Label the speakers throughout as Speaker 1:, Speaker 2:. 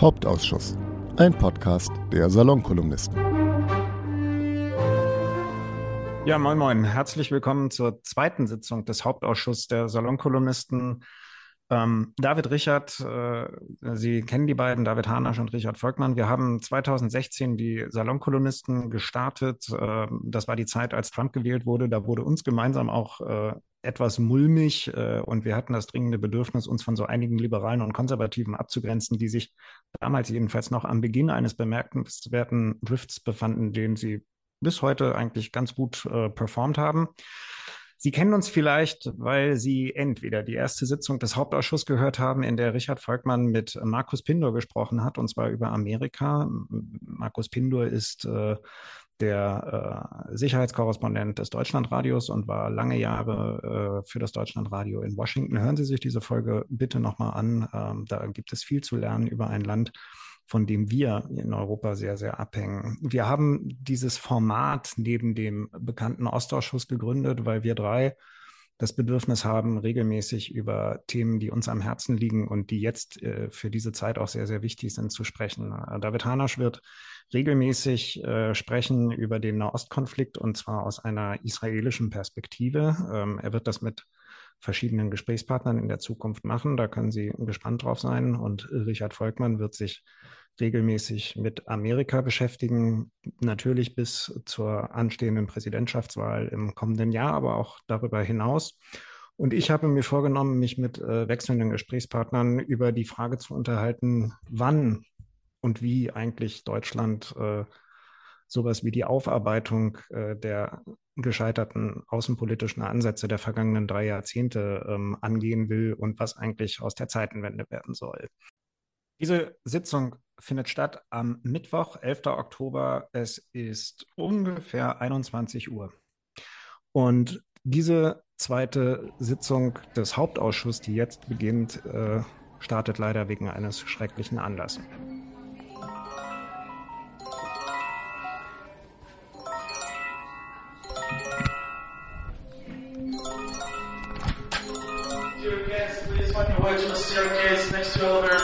Speaker 1: Hauptausschuss, ein Podcast der Salonkolumnisten.
Speaker 2: Ja, moin moin. Herzlich willkommen zur zweiten Sitzung des Hauptausschusses der Salonkolumnisten. Ähm, David Richard, äh, Sie kennen die beiden, David Hanasch und Richard Volkmann. Wir haben 2016 die Salonkolumnisten gestartet. Äh, das war die Zeit, als Trump gewählt wurde. Da wurde uns gemeinsam auch äh, etwas mulmig äh, und wir hatten das dringende Bedürfnis, uns von so einigen Liberalen und Konservativen abzugrenzen, die sich damals jedenfalls noch am Beginn eines bemerkenswerten Drifts befanden, den sie bis heute eigentlich ganz gut äh, performt haben. Sie kennen uns vielleicht, weil Sie entweder die erste Sitzung des Hauptausschusses gehört haben, in der Richard Volkmann mit Markus Pindor gesprochen hat, und zwar über Amerika. Markus Pindor ist äh, der äh, Sicherheitskorrespondent des Deutschlandradios und war lange Jahre äh, für das Deutschlandradio in Washington. Hören Sie sich diese Folge bitte nochmal an. Ähm, da gibt es viel zu lernen über ein Land, von dem wir in Europa sehr, sehr abhängen. Wir haben dieses Format neben dem bekannten Ostausschuss gegründet, weil wir drei das Bedürfnis haben, regelmäßig über Themen, die uns am Herzen liegen und die jetzt äh, für diese Zeit auch sehr, sehr wichtig sind, zu sprechen. David Hanasch wird regelmäßig äh, sprechen über den Nahostkonflikt und zwar aus einer israelischen Perspektive. Ähm, er wird das mit verschiedenen Gesprächspartnern in der Zukunft machen. Da können Sie gespannt drauf sein. Und Richard Volkmann wird sich regelmäßig mit Amerika beschäftigen, natürlich bis zur anstehenden Präsidentschaftswahl im kommenden Jahr, aber auch darüber hinaus. Und ich habe mir vorgenommen, mich mit äh, wechselnden Gesprächspartnern über die Frage zu unterhalten, wann und wie eigentlich Deutschland äh, sowas wie die Aufarbeitung äh, der gescheiterten außenpolitischen Ansätze der vergangenen drei Jahrzehnte ähm, angehen will und was eigentlich aus der Zeitenwende werden soll. Diese Sitzung findet statt am Mittwoch, 11. Oktober. Es ist ungefähr 21 Uhr. Und diese zweite Sitzung des Hauptausschusses, die jetzt beginnt, äh, startet leider wegen eines schrecklichen Anlasses. children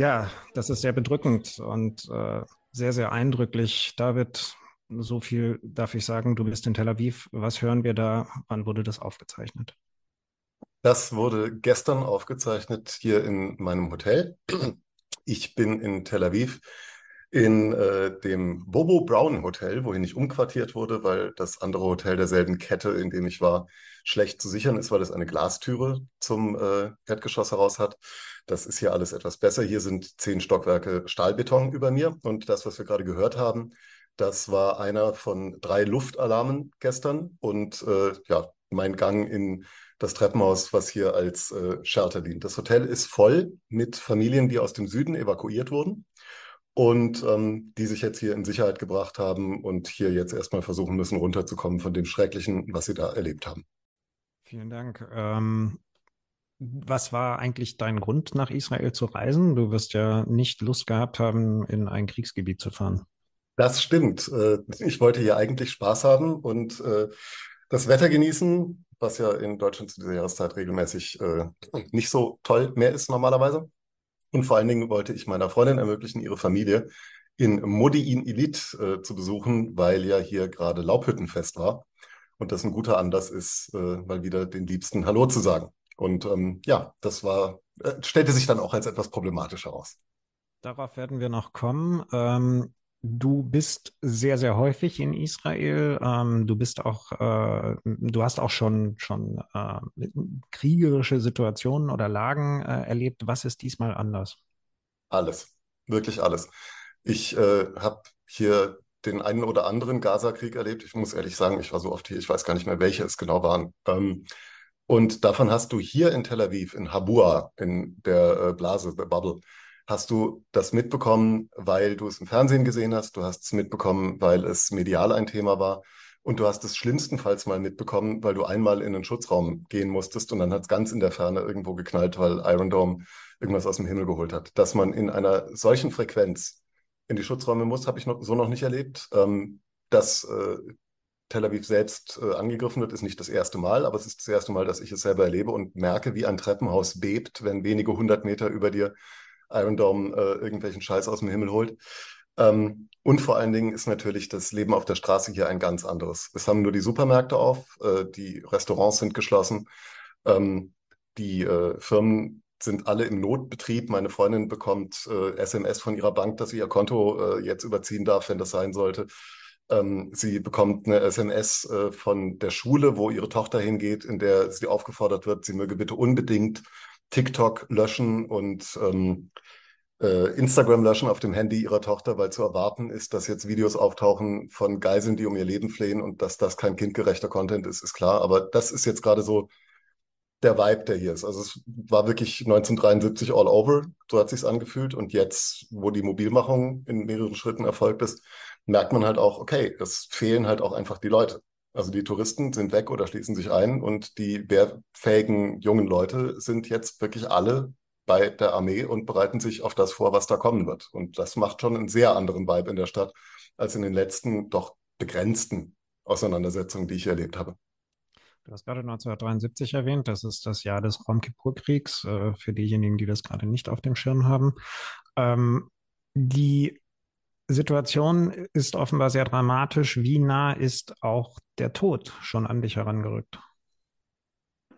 Speaker 2: Ja, das ist sehr bedrückend und äh, sehr, sehr eindrücklich. David, so viel darf ich sagen, du bist in Tel Aviv. Was hören wir da? Wann wurde das aufgezeichnet?
Speaker 3: Das wurde gestern aufgezeichnet hier in meinem Hotel. Ich bin in Tel Aviv in äh, dem Bobo Brown Hotel, wohin ich umquartiert wurde, weil das andere Hotel derselben Kette, in dem ich war, schlecht zu sichern ist, weil es eine Glastüre zum äh, Erdgeschoss heraus hat. Das ist hier alles etwas besser. Hier sind zehn Stockwerke Stahlbeton über mir und das, was wir gerade gehört haben, das war einer von drei Luftalarmen gestern und äh, ja, mein Gang in das Treppenhaus, was hier als äh, Shelter dient. Das Hotel ist voll mit Familien, die aus dem Süden evakuiert wurden und ähm, die sich jetzt hier in Sicherheit gebracht haben und hier jetzt erstmal versuchen müssen, runterzukommen von dem Schrecklichen, was sie da erlebt haben.
Speaker 2: Vielen Dank. Ähm, was war eigentlich dein Grund, nach Israel zu reisen? Du wirst ja nicht Lust gehabt haben, in ein Kriegsgebiet zu fahren.
Speaker 3: Das stimmt. Äh, ich wollte hier eigentlich Spaß haben und äh, das Wetter genießen, was ja in Deutschland zu dieser Jahreszeit regelmäßig äh, nicht so toll mehr ist normalerweise. Und vor allen Dingen wollte ich meiner Freundin ermöglichen, ihre Familie in Modiin Ilit äh, zu besuchen, weil ja hier gerade Laubhüttenfest war. Und das ein guter Anlass ist, äh, mal wieder den Liebsten Hallo zu sagen. Und ähm, ja, das war, äh, stellte sich dann auch als etwas problematisch heraus.
Speaker 2: Darauf werden wir noch kommen. Ähm, du bist sehr, sehr häufig in Israel. Ähm, du bist auch, äh, du hast auch schon, schon äh, kriegerische Situationen oder Lagen äh, erlebt. Was ist diesmal anders?
Speaker 3: Alles, wirklich alles. Ich äh, habe hier den einen oder anderen Gaza-Krieg erlebt. Ich muss ehrlich sagen, ich war so oft hier, ich weiß gar nicht mehr, welche es genau waren. Ähm, Und davon hast du hier in Tel Aviv, in Habua, in der äh, Blase, der Bubble, hast du das mitbekommen, weil du es im Fernsehen gesehen hast, du hast es mitbekommen, weil es medial ein Thema war und du hast es schlimmstenfalls mal mitbekommen, weil du einmal in einen Schutzraum gehen musstest und dann hat es ganz in der Ferne irgendwo geknallt, weil Iron Dome irgendwas aus dem Himmel geholt hat. Dass man in einer solchen Frequenz in die Schutzräume muss, habe ich noch, so noch nicht erlebt. Ähm, dass äh, Tel Aviv selbst äh, angegriffen wird, ist nicht das erste Mal, aber es ist das erste Mal, dass ich es selber erlebe und merke, wie ein Treppenhaus bebt, wenn wenige hundert Meter über dir Iron Dome äh, irgendwelchen Scheiß aus dem Himmel holt. Ähm, und vor allen Dingen ist natürlich das Leben auf der Straße hier ein ganz anderes. Es haben nur die Supermärkte auf, äh, die Restaurants sind geschlossen, ähm, die äh, Firmen sind alle im Notbetrieb. Meine Freundin bekommt SMS äh, von ihrer Bank, dass sie ihr Konto äh, jetzt überziehen darf, wenn das sein sollte. Ähm, sie bekommt eine SMS äh, von der Schule, wo ihre Tochter hingeht, in der sie aufgefordert wird, sie möge bitte unbedingt TikTok löschen und ähm, äh, Instagram löschen auf dem Handy ihrer Tochter, weil zu erwarten ist, dass jetzt Videos auftauchen von Geiseln, die um ihr Leben flehen und dass das kein kindgerechter Content ist, ist klar. Aber das ist jetzt gerade so der Vibe, der hier ist. Also es war wirklich 1973 all over, so hat sich's angefühlt. Und jetzt, wo die Mobilmachung in mehreren Schritten erfolgt ist, merkt man halt auch, okay, es fehlen halt auch einfach die Leute. Also die Touristen sind weg oder schließen sich ein und die wehrfähigen jungen Leute sind jetzt wirklich alle bei der Armee und bereiten sich auf das vor, was da kommen wird. Und das macht schon einen sehr anderen Vibe in der Stadt als in den letzten doch begrenzten Auseinandersetzungen, die ich erlebt habe.
Speaker 2: Du hast gerade 1973 erwähnt, das ist das Jahr des Rom Kippur-Kriegs, äh, für diejenigen, die das gerade nicht auf dem Schirm haben. Ähm, die Situation ist offenbar sehr dramatisch. Wie nah ist auch der Tod schon an dich herangerückt?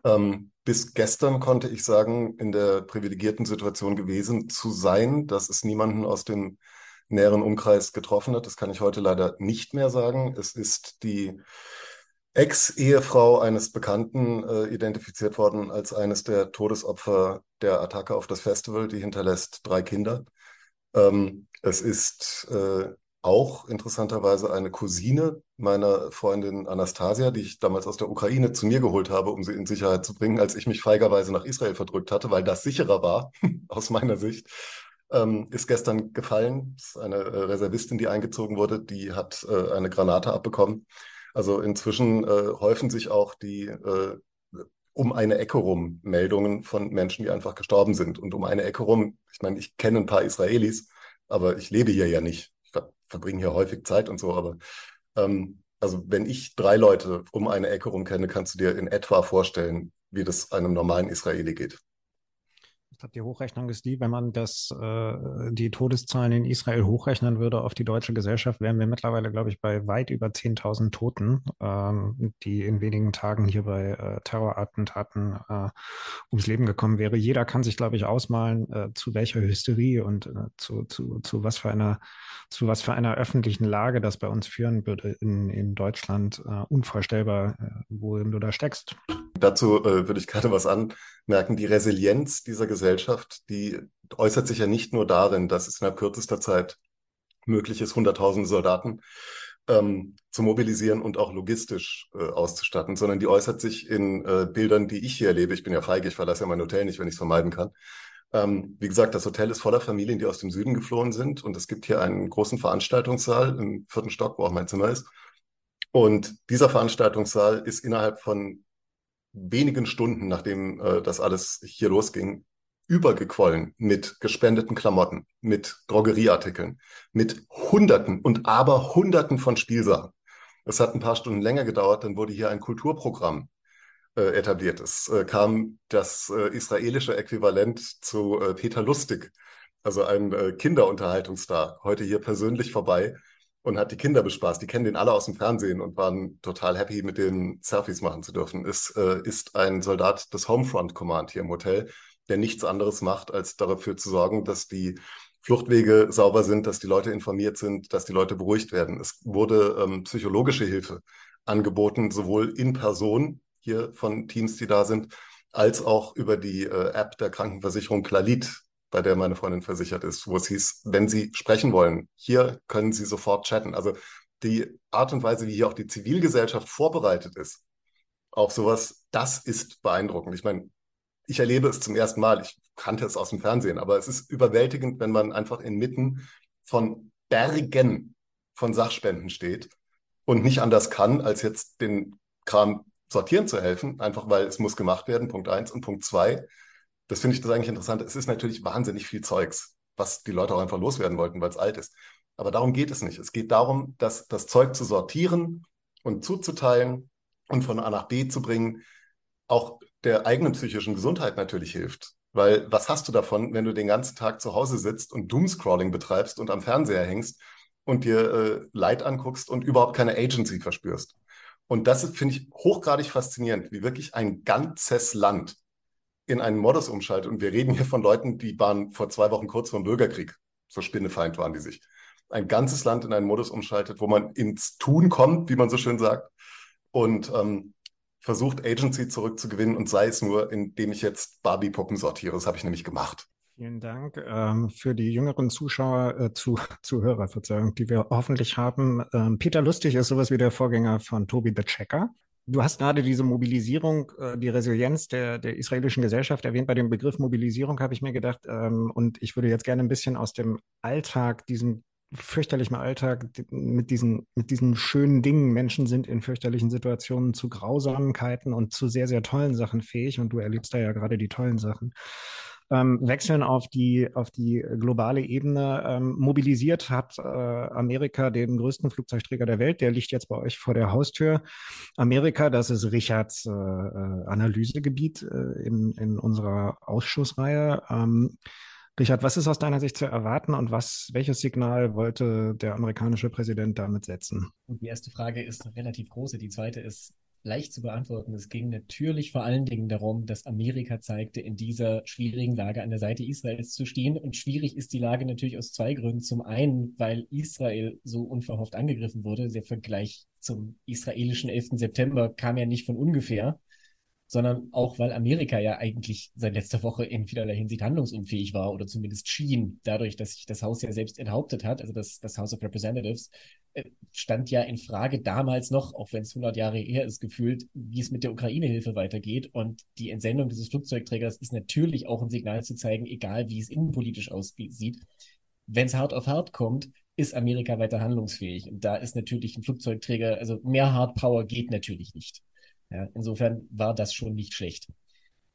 Speaker 3: Ähm, bis gestern konnte ich sagen, in der privilegierten Situation gewesen zu sein, dass es niemanden aus dem näheren Umkreis getroffen hat. Das kann ich heute leider nicht mehr sagen. Es ist die Ex-Ehefrau eines Bekannten äh, identifiziert worden als eines der Todesopfer der Attacke auf das Festival. Die hinterlässt drei Kinder. Ähm, es ist äh, auch interessanterweise eine Cousine meiner Freundin Anastasia, die ich damals aus der Ukraine zu mir geholt habe, um sie in Sicherheit zu bringen, als ich mich feigerweise nach Israel verdrückt hatte, weil das sicherer war, aus meiner Sicht. Ähm, ist gestern gefallen. Das ist eine äh, Reservistin, die eingezogen wurde, die hat äh, eine Granate abbekommen. Also inzwischen äh, häufen sich auch die äh, um eine Ecke rum Meldungen von Menschen, die einfach gestorben sind. Und um eine Ecke rum, ich meine, ich kenne ein paar Israelis, aber ich lebe hier ja nicht. Ich ver verbringe hier häufig Zeit und so, aber ähm, also wenn ich drei Leute um eine Ecke rum kenne, kannst du dir in etwa vorstellen, wie das einem normalen Israeli geht
Speaker 2: glaube, die Hochrechnung ist die, wenn man das, äh, die Todeszahlen in Israel hochrechnen würde auf die deutsche Gesellschaft, wären wir mittlerweile, glaube ich, bei weit über 10.000 Toten, ähm, die in wenigen Tagen hier bei äh, Terrorattentaten äh, ums Leben gekommen wäre. Jeder kann sich, glaube ich, ausmalen, äh, zu welcher Hysterie und äh, zu, zu, zu was für einer, zu was für einer öffentlichen Lage das bei uns führen würde in, in Deutschland. Äh, unvorstellbar, worin du da steckst.
Speaker 3: Dazu würde ich gerade was anmerken. Die Resilienz dieser Gesellschaft Gesellschaft, die äußert sich ja nicht nur darin, dass es innerhalb kürzester Zeit möglich ist, hunderttausende Soldaten ähm, zu mobilisieren und auch logistisch äh, auszustatten, sondern die äußert sich in äh, Bildern, die ich hier erlebe. Ich bin ja feige, ich verlasse ja mein Hotel nicht, wenn ich es vermeiden kann. Ähm, wie gesagt, das Hotel ist voller Familien, die aus dem Süden geflohen sind und es gibt hier einen großen Veranstaltungssaal im vierten Stock, wo auch mein Zimmer ist. Und dieser Veranstaltungssaal ist innerhalb von wenigen Stunden, nachdem äh, das alles hier losging, übergequollen mit gespendeten Klamotten, mit Drogerieartikeln, mit Hunderten und aber Hunderten von Spielsachen. Es hat ein paar Stunden länger gedauert, dann wurde hier ein Kulturprogramm äh, etabliert. Es äh, kam das äh, israelische Äquivalent zu äh, Peter Lustig, also ein äh, Kinderunterhaltungsstar, heute hier persönlich vorbei und hat die Kinder bespaßt. Die kennen den alle aus dem Fernsehen und waren total happy, mit denen Selfies machen zu dürfen. Es äh, ist ein Soldat des Homefront Command hier im Hotel, der nichts anderes macht, als dafür zu sorgen, dass die Fluchtwege sauber sind, dass die Leute informiert sind, dass die Leute beruhigt werden. Es wurde ähm, psychologische Hilfe angeboten, sowohl in Person hier von Teams, die da sind, als auch über die äh, App der Krankenversicherung Klalit, bei der meine Freundin versichert ist, wo es hieß, wenn Sie sprechen wollen, hier können Sie sofort chatten. Also die Art und Weise, wie hier auch die Zivilgesellschaft vorbereitet ist, Auch sowas, das ist beeindruckend. Ich meine, ich erlebe es zum ersten Mal. Ich kannte es aus dem Fernsehen, aber es ist überwältigend, wenn man einfach inmitten von Bergen von Sachspenden steht und nicht anders kann, als jetzt den Kram sortieren zu helfen, einfach weil es muss gemacht werden, Punkt eins. Und Punkt zwei, das finde ich das eigentlich interessant, es ist natürlich wahnsinnig viel Zeugs, was die Leute auch einfach loswerden wollten, weil es alt ist. Aber darum geht es nicht. Es geht darum, dass das Zeug zu sortieren und zuzuteilen und von A nach B zu bringen, auch der eigenen psychischen Gesundheit natürlich hilft. Weil was hast du davon, wenn du den ganzen Tag zu Hause sitzt und Doomscrolling betreibst und am Fernseher hängst und dir äh, Leid anguckst und überhaupt keine Agency verspürst? Und das finde ich, hochgradig faszinierend, wie wirklich ein ganzes Land in einen Modus umschaltet. Und wir reden hier von Leuten, die waren vor zwei Wochen kurz vor dem Bürgerkrieg. So spinnefeind waren die sich. Ein ganzes Land in einen Modus umschaltet, wo man ins Tun kommt, wie man so schön sagt, und ähm, versucht, Agency zurückzugewinnen und sei es nur, indem ich jetzt Barbie-Puppen sortiere. Das habe ich nämlich gemacht.
Speaker 2: Vielen Dank ähm, für die jüngeren Zuschauer, äh, zu, Zuhörer, Verzeihung, die wir hoffentlich haben. Ähm, Peter Lustig ist sowas wie der Vorgänger von Toby the Checker. Du hast gerade diese Mobilisierung, äh, die Resilienz der, der israelischen Gesellschaft erwähnt. Bei dem Begriff Mobilisierung habe ich mir gedacht, ähm, und ich würde jetzt gerne ein bisschen aus dem Alltag, diesem fürchterlichen Alltag mit diesen, mit diesen schönen Dingen. Menschen sind in fürchterlichen Situationen zu Grausamkeiten und zu sehr, sehr tollen Sachen fähig. Und du erlebst da ja gerade die tollen Sachen. Ähm, wechseln auf die, auf die globale Ebene. Ähm, mobilisiert hat äh, Amerika den größten Flugzeugträger der Welt. Der liegt jetzt bei euch vor der Haustür. Amerika, das ist Richards äh, äh Analysegebiet äh, in, in unserer Ausschussreihe. Ähm, Richard, was ist aus deiner Sicht zu erwarten und was, welches Signal wollte der amerikanische Präsident damit setzen?
Speaker 4: Die erste Frage ist relativ große, die zweite ist leicht zu beantworten. Es ging natürlich vor allen Dingen darum, dass Amerika zeigte, in dieser schwierigen Lage an der Seite Israels zu stehen. Und schwierig ist die Lage natürlich aus zwei Gründen. Zum einen, weil Israel so unverhofft angegriffen wurde. Der Vergleich zum israelischen 11. September kam ja nicht von ungefähr sondern auch, weil Amerika ja eigentlich seit letzter Woche in vielerlei Hinsicht handlungsunfähig war oder zumindest schien, dadurch, dass sich das Haus ja selbst enthauptet hat, also das, das House of Representatives, äh, stand ja in Frage damals noch, auch wenn es 100 Jahre her ist, gefühlt, wie es mit der Ukraine-Hilfe weitergeht. Und die Entsendung dieses Flugzeugträgers ist natürlich auch ein Signal zu zeigen, egal wie es innenpolitisch aussieht, wenn es hart auf hart kommt, ist Amerika weiter handlungsfähig. Und da ist natürlich ein Flugzeugträger, also mehr Hard Power geht natürlich nicht. Ja, insofern war das schon nicht schlecht.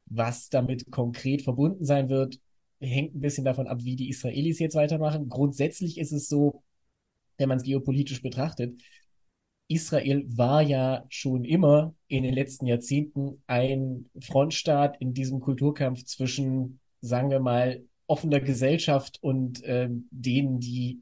Speaker 4: Was damit konkret verbunden sein wird, hängt ein bisschen davon ab, wie die Israelis jetzt weitermachen. Grundsätzlich ist es so, wenn man es geopolitisch betrachtet, Israel war ja schon immer in den letzten Jahrzehnten ein Frontstaat in diesem Kulturkampf zwischen, sagen wir mal, offener Gesellschaft und äh, denen, die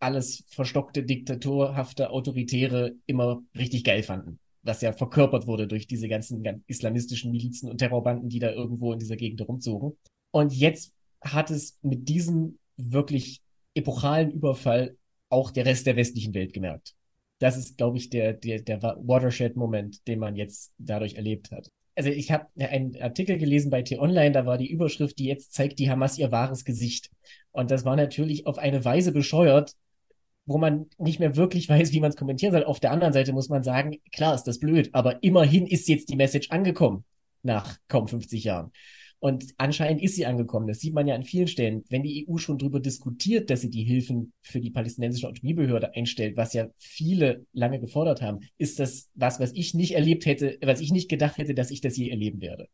Speaker 4: alles verstockte, diktatorhafte, autoritäre immer richtig geil fanden was ja verkörpert wurde durch diese ganzen islamistischen Milizen und Terrorbanden, die da irgendwo in dieser Gegend rumzogen. Und jetzt hat es mit diesem wirklich epochalen Überfall auch der Rest der westlichen Welt gemerkt. Das ist, glaube ich, der, der, der Watershed-Moment, den man jetzt dadurch erlebt hat. Also ich habe einen Artikel gelesen bei T-Online, da war die Überschrift, die jetzt zeigt die Hamas ihr wahres Gesicht. Und das war natürlich auf eine Weise bescheuert, wo man nicht mehr wirklich weiß, wie man es kommentieren soll. Auf der anderen Seite muss man sagen, klar ist das blöd, aber immerhin ist jetzt die Message angekommen nach kaum 50 Jahren. Und anscheinend ist sie angekommen. Das sieht man ja an vielen Stellen. Wenn die EU schon darüber diskutiert, dass sie die Hilfen für die palästinensische Autonomiebehörde einstellt, was ja viele lange gefordert haben, ist das was, was ich nicht erlebt hätte, was ich nicht gedacht hätte, dass ich das je erleben werde.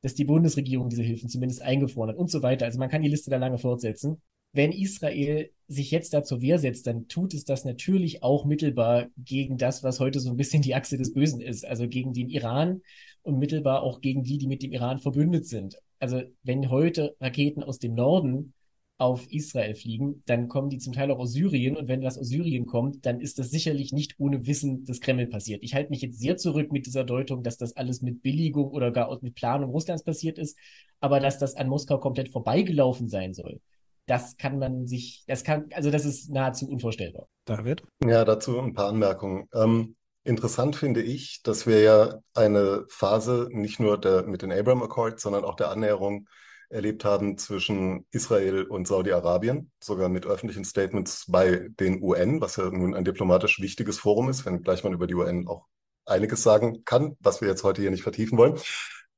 Speaker 4: Dass die Bundesregierung diese Hilfen zumindest eingefroren hat und so weiter. Also man kann die Liste da lange fortsetzen wenn Israel sich jetzt da zur Wehr setzt, dann tut es das natürlich auch mittelbar gegen das, was heute so ein bisschen die Achse des Bösen ist, also gegen den Iran und mittelbar auch gegen die, die mit dem Iran verbündet sind. Also wenn heute Raketen aus dem Norden auf Israel fliegen, dann kommen die zum Teil auch aus Syrien und wenn das aus Syrien kommt, dann ist das sicherlich nicht ohne Wissen des Kreml passiert. Ich halte mich jetzt sehr zurück mit dieser Deutung, dass das alles mit Billigung oder gar mit Planung Russlands passiert ist, aber dass das an Moskau komplett vorbeigelaufen sein soll das kann man sich, das kann, also das ist nahezu unvorstellbar.
Speaker 2: David?
Speaker 3: Ja, dazu ein paar Anmerkungen. Ähm, interessant finde ich, dass wir ja eine Phase nicht nur der, mit den Abraham Accords, sondern auch der Annäherung erlebt haben zwischen Israel und Saudi-Arabien, sogar mit öffentlichen Statements bei den UN, was ja nun ein diplomatisch wichtiges Forum ist, wenn gleich man über die UN auch einiges sagen kann, was wir jetzt heute hier nicht vertiefen wollen.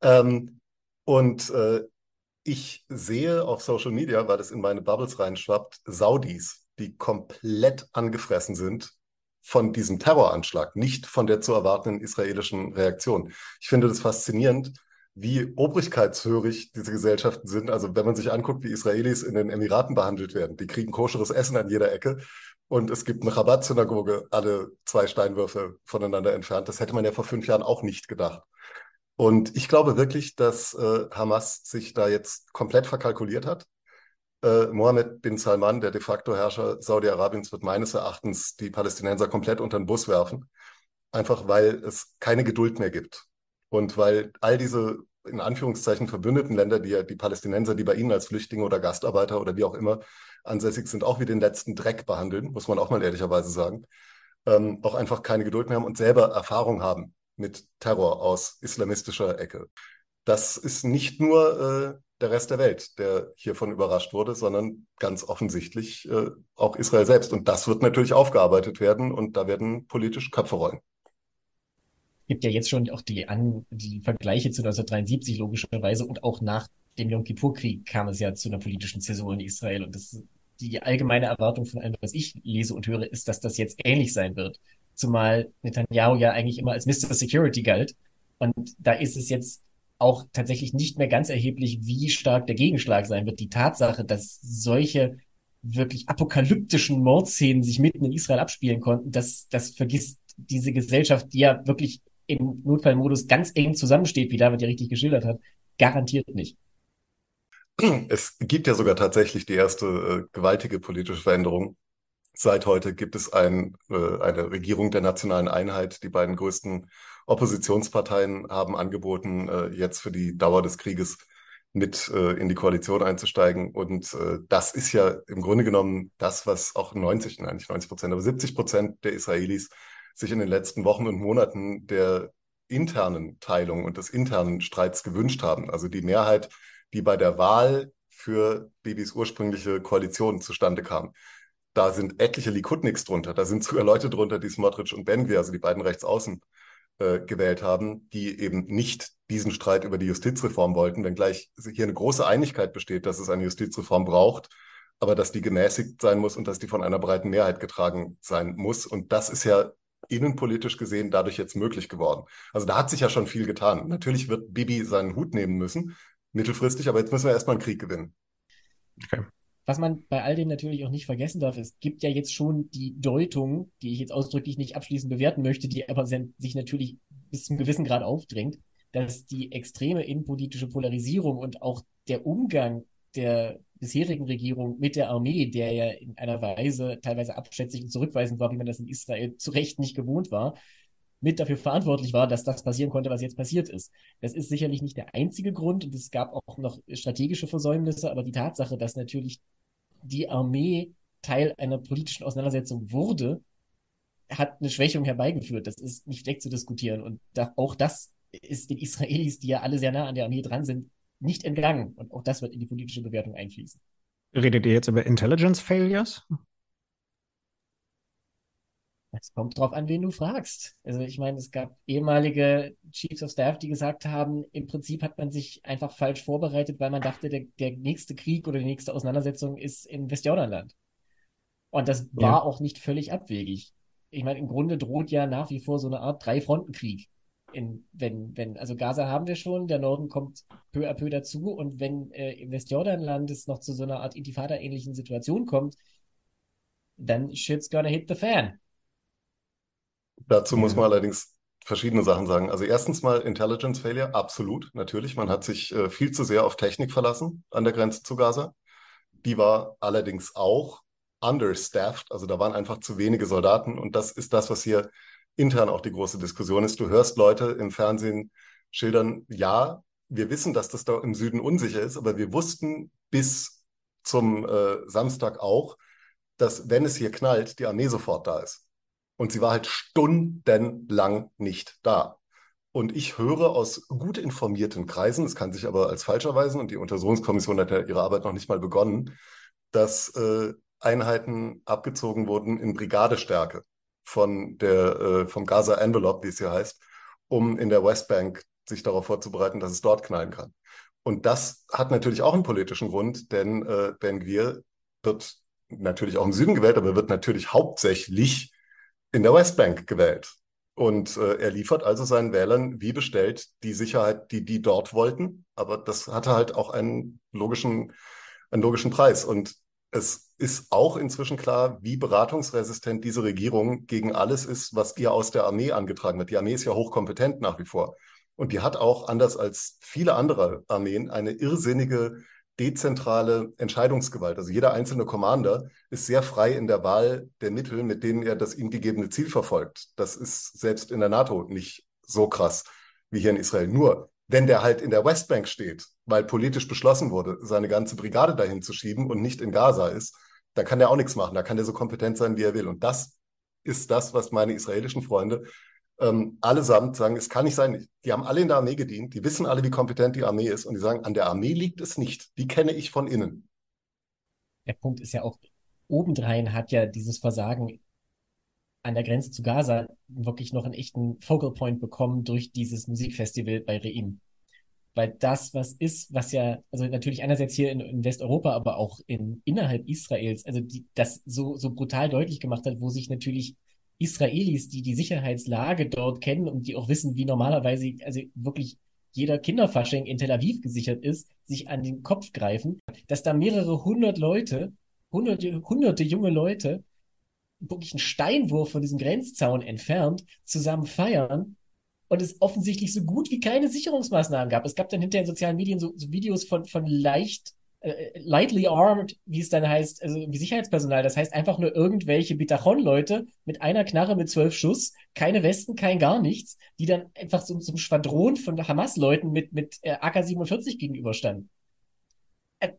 Speaker 3: Ähm, und äh, ich sehe auf Social Media, weil das in meine Bubbles reinschwappt, Saudis, die komplett angefressen sind von diesem Terroranschlag, nicht von der zu erwartenden israelischen Reaktion. Ich finde das faszinierend, wie obrigkeitshörig diese Gesellschaften sind. Also wenn man sich anguckt, wie Israelis in den Emiraten behandelt werden, die kriegen koscheres Essen an jeder Ecke und es gibt eine Rabatt-Synagoge alle zwei Steinwürfe voneinander entfernt. Das hätte man ja vor fünf Jahren auch nicht gedacht. Und ich glaube wirklich, dass äh, Hamas sich da jetzt komplett verkalkuliert hat. Äh, Mohammed bin Salman, der de facto Herrscher Saudi-Arabiens, wird meines Erachtens die Palästinenser komplett unter den Bus werfen. Einfach weil es keine Geduld mehr gibt. Und weil all diese in Anführungszeichen verbündeten Länder, die ja die Palästinenser, die bei ihnen als Flüchtlinge oder Gastarbeiter oder wie auch immer ansässig sind, auch wie den letzten Dreck behandeln, muss man auch mal ehrlicherweise sagen, ähm, auch einfach keine Geduld mehr haben und selber Erfahrung haben mit Terror aus islamistischer Ecke. Das ist nicht nur äh, der Rest der Welt, der hiervon überrascht wurde, sondern ganz offensichtlich äh, auch Israel selbst. Und das wird natürlich aufgearbeitet werden und da werden politisch Köpfe rollen
Speaker 4: gibt ja jetzt schon auch die, An die Vergleiche zu 1973 logischerweise und auch nach dem Yom Kippur-Krieg kam es ja zu einer politischen Zäsur in Israel und das, die allgemeine Erwartung von allem, was ich lese und höre, ist, dass das jetzt ähnlich sein wird. Zumal Netanyahu ja eigentlich immer als Mr. Security galt. Und da ist es jetzt auch tatsächlich nicht mehr ganz erheblich, wie stark der Gegenschlag sein wird. Die Tatsache, dass solche wirklich apokalyptischen Mordszenen sich mitten in Israel abspielen konnten, das, das vergisst diese Gesellschaft, die ja wirklich im Notfallmodus ganz eng zusammensteht, wie David ja richtig geschildert hat, garantiert nicht.
Speaker 3: Es gibt ja sogar tatsächlich die erste äh, gewaltige politische Veränderung. Seit heute gibt es ein, äh, eine Regierung der nationalen Einheit. Die beiden größten Oppositionsparteien haben angeboten, äh, jetzt für die Dauer des Krieges mit äh, in die Koalition einzusteigen. Und äh, das ist ja im Grunde genommen das, was auch 90, nein, nicht 90 Prozent, aber 70 Prozent der Israelis sich in den letzten Wochen und Monaten der internen Teilung und des internen Streits gewünscht haben. Also die Mehrheit, die bei der Wahl für Bibis ursprüngliche Koalition zustande kam. Da sind etliche Likudniks drunter. Da sind sogar Leute drunter, die Smotrich und Benvir, also die beiden Rechtsaußen, äh, gewählt haben, die eben nicht diesen Streit über die Justizreform wollten, wenngleich hier eine große Einigkeit besteht, dass es eine Justizreform braucht, aber dass die gemäßigt sein muss und dass die von einer breiten Mehrheit getragen sein muss. Und das ist ja innenpolitisch gesehen dadurch jetzt möglich geworden. Also da hat sich ja schon viel getan. Natürlich wird Bibi seinen Hut nehmen müssen, mittelfristig, aber jetzt müssen wir erstmal einen Krieg gewinnen.
Speaker 4: Okay. Was man bei all dem natürlich auch nicht vergessen darf, es gibt ja jetzt schon die Deutung, die ich jetzt ausdrücklich nicht abschließend bewerten möchte, die aber sich natürlich bis zum gewissen Grad aufdrängt, dass die extreme innenpolitische Polarisierung und auch der Umgang der bisherigen Regierung mit der Armee, der ja in einer Weise teilweise abschätzig und zurückweisend war, wie man das in Israel zu Recht nicht gewohnt war, mit dafür verantwortlich war, dass das passieren konnte, was jetzt passiert ist. Das ist sicherlich nicht der einzige Grund und es gab auch noch strategische Versäumnisse, aber die Tatsache, dass natürlich die Armee Teil einer politischen Auseinandersetzung wurde, hat eine Schwächung herbeigeführt. Das ist nicht wegzudiskutieren. Und da, auch das ist den Israelis, die ja alle sehr nah an der Armee dran sind, nicht entgangen. Und auch das wird in die politische Bewertung einfließen.
Speaker 2: Redet ihr jetzt über Intelligence Failures?
Speaker 4: Es kommt drauf an, wen du fragst. Also ich meine, es gab ehemalige Chiefs of Staff, die gesagt haben, im Prinzip hat man sich einfach falsch vorbereitet, weil man dachte, der, der nächste Krieg oder die nächste Auseinandersetzung ist im Westjordanland. Und das war ja. auch nicht völlig abwegig. Ich meine, im Grunde droht ja nach wie vor so eine Art Drei-Fronten-Krieg in, wenn, wenn, also Gaza haben wir schon, der Norden kommt peu à peu dazu und wenn äh, im Westjordanland es noch zu so einer Art Intifada-ähnlichen Situation kommt, dann shit's gonna hit the fan.
Speaker 3: Dazu muss man allerdings verschiedene Sachen sagen. Also erstens mal Intelligence Failure, absolut, natürlich. Man hat sich äh, viel zu sehr auf Technik verlassen an der Grenze zu Gaza. Die war allerdings auch understaffed, also da waren einfach zu wenige Soldaten und das ist das, was hier intern auch die große Diskussion ist. Du hörst Leute im Fernsehen schildern, ja, wir wissen, dass das da im Süden unsicher ist, aber wir wussten bis zum äh, Samstag auch, dass wenn es hier knallt, die Armee sofort da ist. Und sie war halt stundenlang nicht da. Und ich höre aus gut informierten Kreisen, es kann sich aber als falsch erweisen, und die Untersuchungskommission hat ja ihre Arbeit noch nicht mal begonnen, dass äh, Einheiten abgezogen wurden in Brigadestärke von der, äh, vom Gaza Envelope, wie es hier heißt, um in der Westbank sich darauf vorzubereiten, dass es dort knallen kann. Und das hat natürlich auch einen politischen Grund, denn äh, Ben Gvir wird natürlich auch im Süden gewählt, aber wird natürlich hauptsächlich in der Westbank gewählt. Und äh, er liefert also seinen Wählern wie bestellt die Sicherheit, die die dort wollten. Aber das hatte halt auch einen logischen, einen logischen Preis. Und es ist auch inzwischen klar, wie beratungsresistent diese Regierung gegen alles ist, was ihr aus der Armee angetragen wird. Die Armee ist ja hochkompetent nach wie vor. Und die hat auch, anders als viele andere Armeen, eine irrsinnige dezentrale Entscheidungsgewalt. Also jeder einzelne Commander ist sehr frei in der Wahl der Mittel, mit denen er das ihm gegebene Ziel verfolgt. Das ist selbst in der NATO nicht so krass wie hier in Israel. Nur, wenn der halt in der Westbank steht, weil politisch beschlossen wurde, seine ganze Brigade dahin zu schieben und nicht in Gaza ist, dann kann der auch nichts machen. Da kann der so kompetent sein, wie er will. Und das ist das, was meine israelischen Freunde ähm, allesamt sagen, es kann nicht sein. Die haben alle in der Armee gedient, die wissen alle, wie kompetent die Armee ist und die sagen, an der Armee liegt es nicht. Die kenne ich von innen.
Speaker 4: Der Punkt ist ja auch, obendrein hat ja dieses Versagen an der Grenze zu Gaza wirklich noch einen echten Focal Point bekommen durch dieses Musikfestival bei Reim. Weil das, was ist, was ja, also natürlich einerseits hier in, in Westeuropa, aber auch in, innerhalb Israels, also die, das so, so brutal deutlich gemacht hat, wo sich natürlich Israelis, die die Sicherheitslage dort kennen und die auch wissen, wie normalerweise, also wirklich jeder Kinderfasching in Tel Aviv gesichert ist, sich an den Kopf greifen, dass da mehrere hundert Leute, hunderte, hunderte junge Leute, wirklich einen Steinwurf von diesem Grenzzaun entfernt, zusammen feiern und es offensichtlich so gut wie keine Sicherungsmaßnahmen gab. Es gab dann hinterher in sozialen Medien so, so Videos von, von leicht äh, lightly armed, wie es dann heißt, also wie Sicherheitspersonal. Das heißt einfach nur irgendwelche Bitachon-Leute mit einer Knarre mit zwölf Schuss, keine Westen, kein gar nichts, die dann einfach so, so einem Schwadron von Hamas-Leuten mit, mit äh, AK-47 gegenüberstanden. Äh,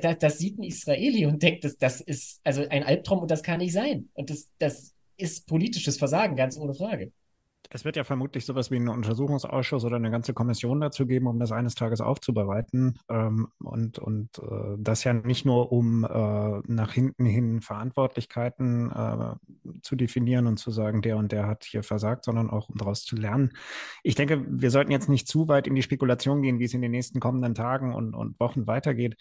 Speaker 4: das, das sieht ein Israeli und denkt, das, das ist also ein Albtraum und das kann nicht sein. Und das, das ist politisches Versagen, ganz ohne Frage.
Speaker 2: Es wird ja vermutlich sowas wie einen Untersuchungsausschuss oder eine ganze Kommission dazu geben, um das eines Tages aufzubereiten. Ähm, und und äh, das ja nicht nur, um äh, nach hinten hin Verantwortlichkeiten äh, zu definieren und zu sagen, der und der hat hier versagt, sondern auch, um daraus zu lernen. Ich denke, wir sollten jetzt nicht zu weit in die Spekulation gehen, wie es in den nächsten kommenden Tagen und, und Wochen weitergeht.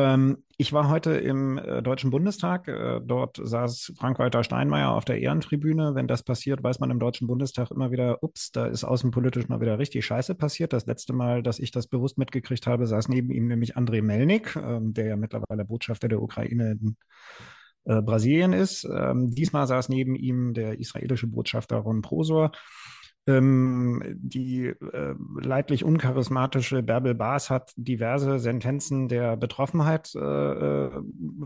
Speaker 2: Ähm, ich war heute im äh, Deutschen Bundestag. Äh, dort saß Frank-Walter Steinmeier auf der Ehrentribüne. Wenn das passiert, weiß man im Deutschen Bundestag immer wieder, ups, da ist außenpolitisch mal wieder richtig Scheiße passiert. Das letzte Mal, dass ich das bewusst mitgekriegt habe, saß neben ihm nämlich Andrei Melnik, ähm, der ja mittlerweile Botschafter der Ukraine in äh, Brasilien ist. Ähm, diesmal saß neben ihm der israelische Botschafter Ron Prosor. Ähm, die äh, leidlich uncharismatische Bärbel Baas hat diverse Sentenzen der Betroffenheit äh, äh,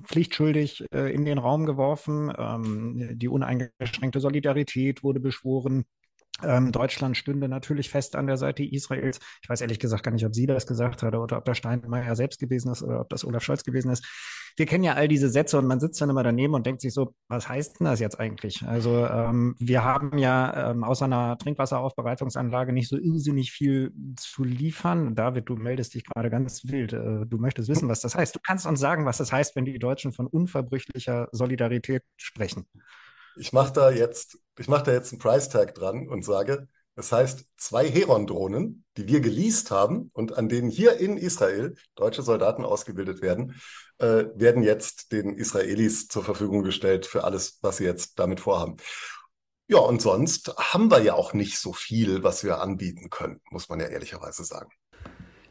Speaker 2: pflichtschuldig äh, in den Raum geworfen. Ähm, die uneingeschränkte Solidarität wurde beschworen. Ähm, Deutschland stünde natürlich fest an der Seite Israels. Ich weiß ehrlich gesagt gar nicht, ob sie das gesagt hat oder ob das Steinmeier selbst gewesen ist oder ob das Olaf Scholz gewesen ist. Wir kennen ja all diese Sätze und man sitzt dann immer daneben und denkt sich so, was heißt denn das jetzt eigentlich? Also ähm, wir haben ja ähm, außer einer Trinkwasseraufbereitungsanlage nicht so irrsinnig viel zu liefern. David, du meldest dich gerade ganz wild. Äh, du möchtest wissen, was das heißt. Du kannst uns sagen, was das heißt, wenn die Deutschen von unverbrüchlicher Solidarität sprechen.
Speaker 3: Ich mache da jetzt, ich mache da jetzt einen Price Tag dran und sage, das heißt, zwei Heron-Drohnen, die wir geleast haben und an denen hier in Israel deutsche Soldaten ausgebildet werden, äh, werden jetzt den Israelis zur Verfügung gestellt für alles, was sie jetzt damit vorhaben. Ja, und sonst haben wir ja auch nicht so viel, was wir anbieten können, muss man ja ehrlicherweise sagen.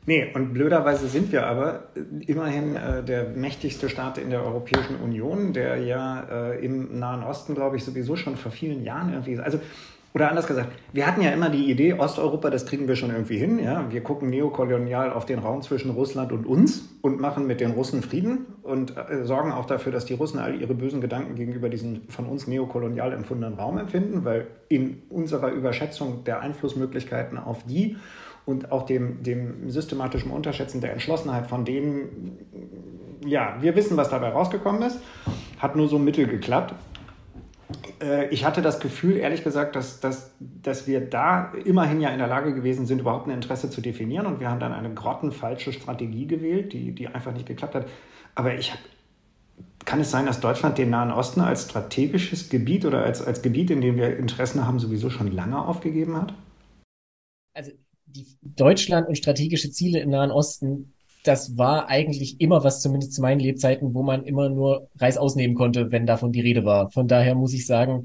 Speaker 2: Nee, und blöderweise sind wir aber immerhin äh, der mächtigste Staat in der Europäischen Union, der ja äh, im Nahen Osten, glaube ich, sowieso schon vor vielen Jahren irgendwie. Also, oder anders gesagt, wir hatten ja immer die Idee, Osteuropa, das kriegen wir schon irgendwie hin. Ja? Wir gucken neokolonial auf den Raum zwischen Russland und uns und machen mit den Russen Frieden und äh, sorgen auch dafür, dass die Russen all ihre bösen Gedanken gegenüber diesem von uns neokolonial empfundenen Raum empfinden, weil in unserer Überschätzung der Einflussmöglichkeiten auf die und auch dem, dem systematischen Unterschätzen der Entschlossenheit von denen, ja, wir wissen, was dabei rausgekommen ist, hat nur so mittel geklappt. Äh, ich hatte das Gefühl, ehrlich gesagt, dass, dass, dass wir da immerhin ja in der Lage gewesen sind, überhaupt ein Interesse zu definieren und wir haben dann eine grottenfalsche Strategie gewählt, die, die einfach nicht geklappt hat. Aber ich habe kann es sein, dass Deutschland den Nahen Osten als strategisches Gebiet oder als, als Gebiet, in dem wir Interessen haben, sowieso schon lange aufgegeben hat?
Speaker 4: Also Deutschland und strategische Ziele im Nahen Osten, das war eigentlich immer was, zumindest zu meinen Lebzeiten, wo man immer nur Reis ausnehmen konnte, wenn davon die Rede war. Von daher muss ich sagen,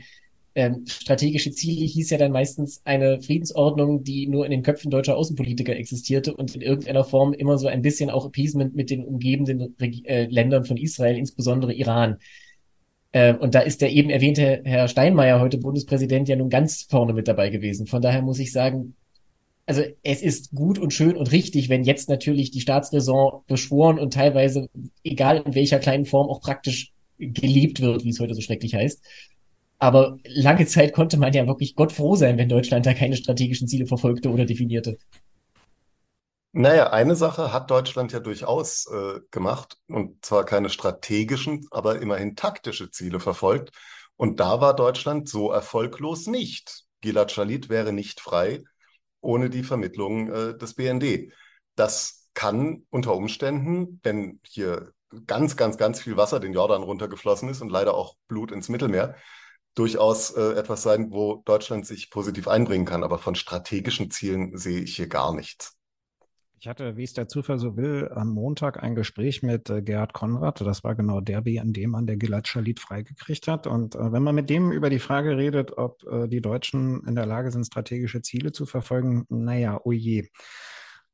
Speaker 4: ähm, strategische Ziele hieß ja dann meistens eine Friedensordnung, die nur in den Köpfen deutscher Außenpolitiker existierte und in irgendeiner Form immer so ein bisschen auch Appeasement mit den umgebenden Reg äh, Ländern von Israel, insbesondere Iran. Äh, und da ist der eben erwähnte Herr Steinmeier, heute Bundespräsident, ja nun ganz vorne mit dabei gewesen. Von daher muss ich sagen, also es ist gut und schön und richtig, wenn jetzt natürlich die Staatsräson beschworen und teilweise, egal in welcher kleinen Form, auch praktisch gelebt wird, wie es heute so schrecklich heißt. Aber lange Zeit konnte man ja wirklich Gott froh sein, wenn Deutschland da keine strategischen Ziele verfolgte oder definierte.
Speaker 3: Naja, eine Sache hat Deutschland ja durchaus äh, gemacht, und zwar keine strategischen, aber immerhin taktische Ziele verfolgt. Und da war Deutschland so erfolglos nicht. Gilad Shalit wäre nicht frei ohne die Vermittlung äh, des BND. Das kann unter Umständen, wenn hier ganz, ganz, ganz viel Wasser den Jordan runtergeflossen ist und leider auch Blut ins Mittelmeer, durchaus äh, etwas sein, wo Deutschland sich positiv einbringen kann. Aber von strategischen Zielen sehe ich hier gar nichts.
Speaker 2: Ich hatte, wie es der Zufall so will, am Montag ein Gespräch mit äh, Gerhard Konrad. Das war genau der BND-Mann, der Gilad Shalit freigekriegt hat. Und äh, wenn man mit dem über die Frage redet, ob äh, die Deutschen in der Lage sind, strategische Ziele zu verfolgen, naja, oh je.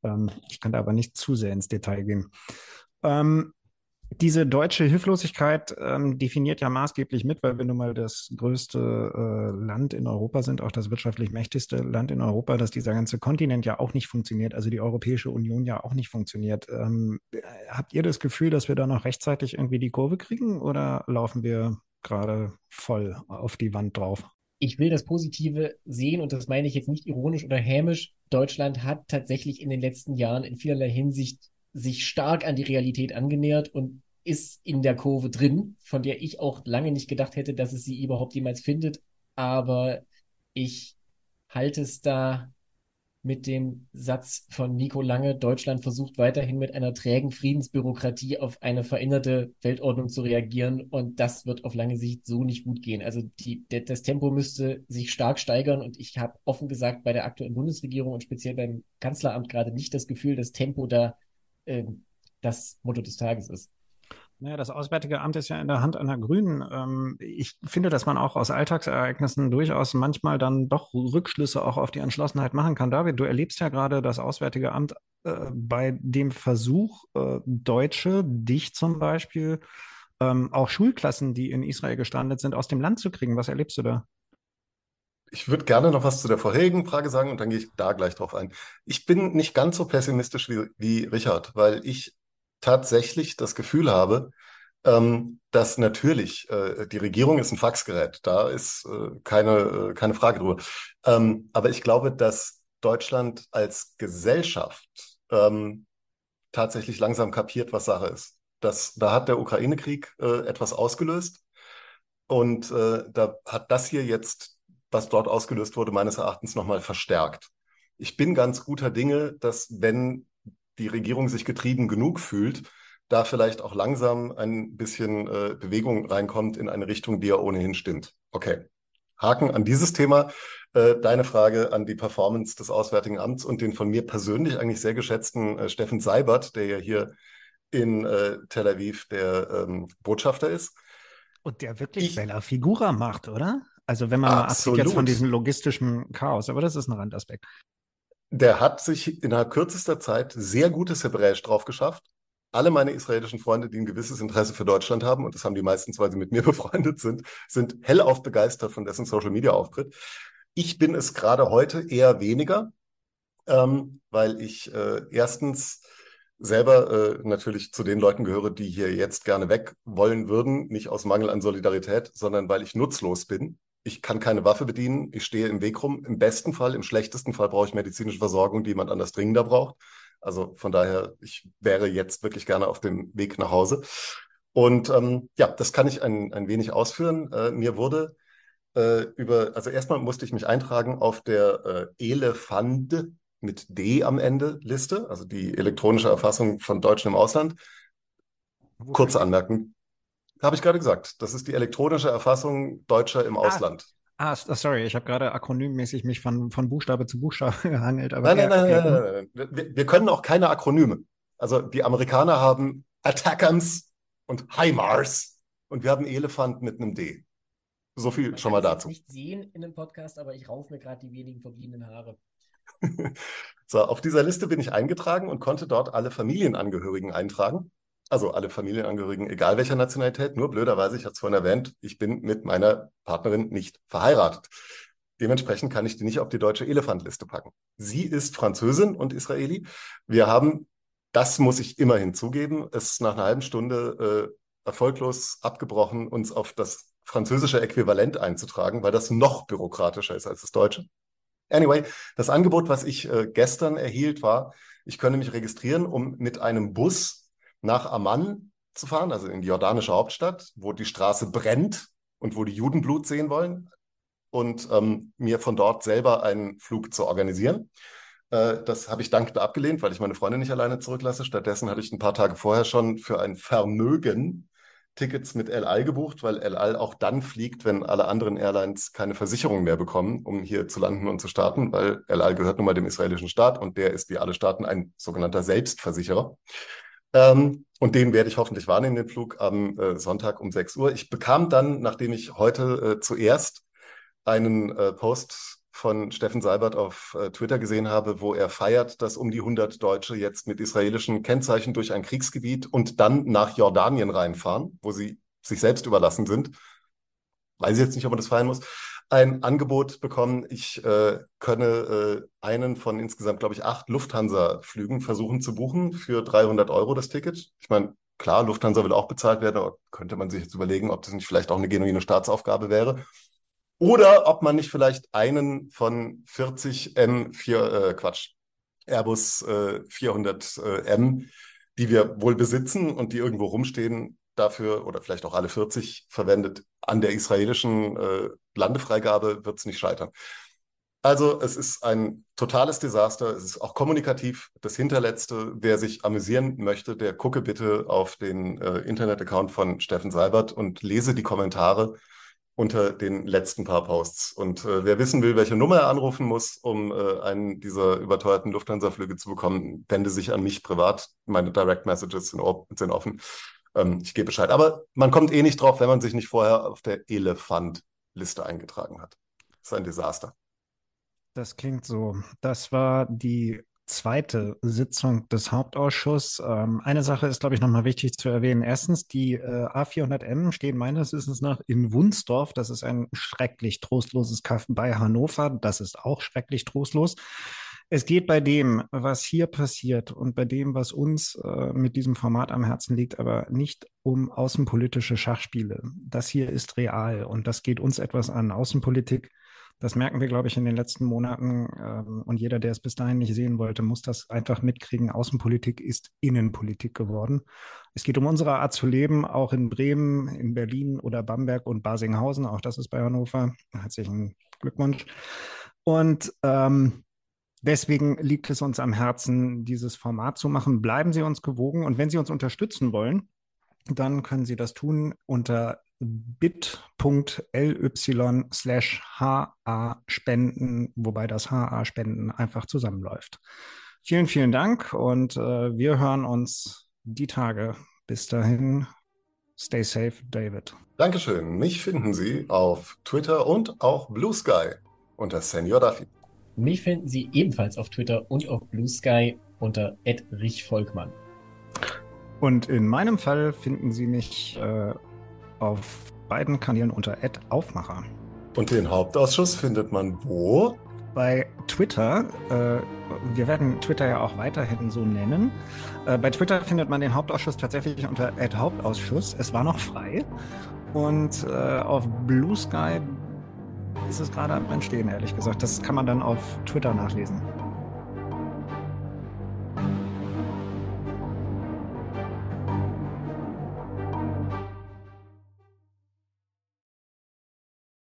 Speaker 2: Ähm, ich kann da aber nicht zu sehr ins Detail gehen. Ähm, diese deutsche Hilflosigkeit ähm, definiert ja maßgeblich mit, weil wir nun mal das größte äh, Land in Europa sind, auch das wirtschaftlich mächtigste Land in Europa, dass dieser ganze Kontinent ja auch nicht funktioniert, also die Europäische Union ja auch nicht funktioniert. Ähm, habt ihr das Gefühl, dass wir da noch rechtzeitig irgendwie die Kurve kriegen oder laufen wir gerade voll auf die Wand drauf?
Speaker 4: Ich will das Positive sehen und das meine ich jetzt nicht ironisch oder hämisch. Deutschland hat tatsächlich in den letzten Jahren in vielerlei Hinsicht sich stark an die Realität angenähert und ist in der Kurve drin, von der ich auch lange nicht gedacht hätte, dass es sie überhaupt jemals findet. Aber ich halte es da mit dem Satz von Nico Lange, Deutschland versucht weiterhin mit einer trägen Friedensbürokratie auf eine veränderte Weltordnung zu reagieren und das wird auf lange Sicht so nicht gut gehen. Also die, das Tempo müsste sich stark steigern und ich habe offen gesagt bei der aktuellen Bundesregierung und speziell beim Kanzleramt gerade nicht das Gefühl, dass Tempo da äh, das Motto des Tages ist.
Speaker 2: Naja, das Auswärtige Amt ist ja in der Hand einer Grünen. Ähm, ich finde, dass man auch aus Alltagsereignissen durchaus manchmal dann doch Rückschlüsse auch auf die Entschlossenheit machen kann. David, du erlebst ja gerade das Auswärtige Amt äh, bei dem Versuch, äh, Deutsche, dich zum Beispiel, ähm, auch Schulklassen, die in Israel gestrandet sind, aus dem Land zu kriegen. Was erlebst du da?
Speaker 3: Ich würde gerne noch was zu der vorherigen Frage sagen und dann gehe ich da gleich drauf ein. Ich bin nicht ganz so pessimistisch wie, wie Richard, weil ich tatsächlich das Gefühl habe, ähm, dass natürlich äh, die Regierung ist ein Faxgerät, da ist äh, keine, äh, keine Frage drüber. Ähm, aber ich glaube, dass Deutschland als Gesellschaft ähm, tatsächlich langsam kapiert, was Sache ist. Das, da hat der Ukraine-Krieg äh, etwas ausgelöst und äh, da hat das hier jetzt, was dort ausgelöst wurde, meines Erachtens nochmal verstärkt. Ich bin ganz guter Dinge, dass wenn die Regierung sich getrieben genug fühlt, da vielleicht auch langsam ein bisschen äh, Bewegung reinkommt in eine Richtung, die ja ohnehin stimmt. Okay. Haken an dieses Thema. Äh, deine Frage an die Performance des Auswärtigen Amts und den von mir persönlich eigentlich sehr geschätzten äh, Steffen Seibert, der ja hier in äh, Tel Aviv der ähm, Botschafter ist.
Speaker 2: Und der wirklich ich, Bella Figura macht, oder? Also wenn man absolut. mal absieht jetzt von diesem logistischen Chaos, aber das ist ein Randaspekt
Speaker 3: der hat sich innerhalb kürzester Zeit sehr gutes Hebräisch drauf geschafft. Alle meine israelischen Freunde, die ein gewisses Interesse für Deutschland haben, und das haben die meistens, weil sie mit mir befreundet sind, sind hellauf begeistert von dessen Social-Media-Auftritt. Ich bin es gerade heute eher weniger, ähm, weil ich äh, erstens selber äh, natürlich zu den Leuten gehöre, die hier jetzt gerne weg wollen würden, nicht aus Mangel an Solidarität, sondern weil ich nutzlos bin ich kann keine Waffe bedienen, ich stehe im Weg rum. Im besten Fall, im schlechtesten Fall brauche ich medizinische Versorgung, die jemand anders dringender braucht. Also von daher, ich wäre jetzt wirklich gerne auf dem Weg nach Hause. Und ähm, ja, das kann ich ein, ein wenig ausführen. Äh, mir wurde äh, über, also erstmal musste ich mich eintragen auf der äh, Elefant mit D am Ende Liste, also die elektronische Erfassung von Deutschen im Ausland. Kurze Anmerkung, Habe ich gerade gesagt. Das ist die elektronische Erfassung Deutscher im
Speaker 2: Ah.
Speaker 3: Ausland.
Speaker 2: Ah, s- sorry, ich habe gerade akronymmäßig mich von, von Buchstabe zu Buchstabe gehangelt. Aber
Speaker 3: Nein, nein, nein, nein, nein, nein. Wir, wir können auch keine Akronyme. Also die Amerikaner haben Attackams und HIMARS und wir haben Elefant mit einem D. So viel
Speaker 4: Man
Speaker 3: schon mal
Speaker 4: kann es jetzt
Speaker 3: dazu.
Speaker 4: nicht sehen in dem Podcast, aber ich raufe mir gerade die wenigen verbliebenen Haare.
Speaker 3: So, auf dieser Liste bin ich eingetragen und konnte dort alle Familienangehörigen eintragen. Also alle Familienangehörigen, egal welcher Nationalität. Nur blöderweise, ich hatte es vorhin erwähnt, ich bin mit meiner Partnerin nicht verheiratet. Dementsprechend kann ich die nicht auf die deutsche Elefantliste packen. Sie ist Französin und Israeli. Wir haben, das muss ich immerhin zugeben, es nach einer halben Stunde äh, erfolglos abgebrochen, uns auf das französische Äquivalent einzutragen, weil das noch bürokratischer ist als das deutsche. Anyway, das Angebot, was ich äh, gestern erhielt, war, ich könne mich registrieren, um mit einem Bus nach Amman zu fahren, also in die jordanische Hauptstadt, wo die Straße brennt und wo die Juden Blut sehen wollen, und ähm, mir von dort selber einen Flug zu organisieren. Äh, das habe ich dankend abgelehnt, weil ich meine Freundin nicht alleine zurücklasse. Stattdessen hatte ich ein paar Tage vorher schon für ein Vermögen Tickets mit El Al gebucht, weil El Al auch dann fliegt, wenn alle anderen Airlines keine Versicherung mehr bekommen, um hier zu landen und zu starten, weil El Al gehört nun mal dem israelischen Staat und der ist wie alle Staaten ein sogenannter Selbstversicherer. Ähm, und den werde ich hoffentlich wahrnehmen, den Flug am äh, Sonntag um 6 Uhr. Ich bekam dann, nachdem ich heute äh, zuerst einen äh, Post von Steffen Seibert auf äh, Twitter gesehen habe, wo er feiert, dass um die 100 Deutsche jetzt mit israelischen Kennzeichen durch ein Kriegsgebiet und dann nach Jordanien reinfahren, wo sie sich selbst überlassen sind. Weiß ich jetzt nicht, ob man das feiern muss. Ein Angebot bekommen, ich äh, könne äh, einen von insgesamt, glaube ich, acht Lufthansa-Flügen versuchen zu buchen für 300 Euro das Ticket. Ich meine, klar, Lufthansa will auch bezahlt werden, aber könnte man sich jetzt überlegen, ob das nicht vielleicht auch eine genuine Staatsaufgabe wäre. Oder ob man nicht vielleicht einen von 40 M4, äh, Quatsch, Airbus äh, 400 äh, M, die wir wohl besitzen und die irgendwo rumstehen, dafür oder vielleicht auch alle 40 verwendet. An der israelischen äh, Landefreigabe wird es nicht scheitern. Also es ist ein totales Desaster. Es ist auch kommunikativ das Hinterletzte. Wer sich amüsieren möchte, der gucke bitte auf den äh, Internet-Account von Steffen Seibert und lese die Kommentare unter den letzten paar Posts. Und äh, wer wissen will, welche Nummer er anrufen muss, um äh, einen dieser überteuerten Lufthansa-Flüge zu bekommen, wende sich an mich privat. Meine Direct Messages sind, sind offen. Ähm, ich gebe Bescheid. Aber man kommt eh nicht drauf, wenn man sich nicht vorher auf der Elefant-Liste eingetragen hat. Das ist ein Desaster.
Speaker 2: Das klingt so. Das war die zweite Sitzung des Hauptausschusses. Ähm, eine Sache ist, glaube ich, nochmal wichtig zu erwähnen. Erstens, die äh, A400M stehen meines Wissens nach in Wunsdorf. Das ist ein schrecklich trostloses Kaff bei Hannover. Das ist auch schrecklich trostlos. Es geht bei dem, was hier passiert und bei dem, was uns äh, mit diesem Format am Herzen liegt, aber nicht um außenpolitische Schachspiele. Das hier ist real und das geht uns etwas an. Außenpolitik das merken wir, glaube ich, in den letzten Monaten. Ähm, und jeder, der es bis dahin nicht sehen wollte, muss das einfach mitkriegen. Außenpolitik ist Innenpolitik geworden. Es geht um unsere Art zu leben, auch in Bremen, in Berlin oder Bamberg und Basinghausen. Auch das ist bei Hannover. Herzlichen Glückwunsch. Und ähm, deswegen liegt es uns am Herzen, dieses Format zu machen. Bleiben Sie uns gewogen. Und wenn Sie uns unterstützen wollen, dann können Sie das tun unter bit.ly slash HA spenden, wobei das HA spenden einfach zusammenläuft. Vielen, vielen Dank und äh, wir hören uns die Tage. Bis dahin, stay safe, David.
Speaker 3: Dankeschön. Mich finden Sie auf Twitter und auch Blue Sky unter Senior Duffy.
Speaker 4: Mich finden Sie ebenfalls auf Twitter und auf Blue Sky unter @richvolkmann.
Speaker 2: Und in meinem Fall finden Sie mich äh, auf beiden Kanälen unter Aufmacher.
Speaker 3: Und den Hauptausschuss findet man wo?
Speaker 2: Bei Twitter, äh, wir werden Twitter ja auch weiterhin so nennen. Äh, bei Twitter findet man den Hauptausschuss tatsächlich unter Hauptausschuss. Es war noch frei. Und äh, auf Blue Sky ist es gerade am Entstehen, ehrlich gesagt. Das kann man dann auf Twitter nachlesen.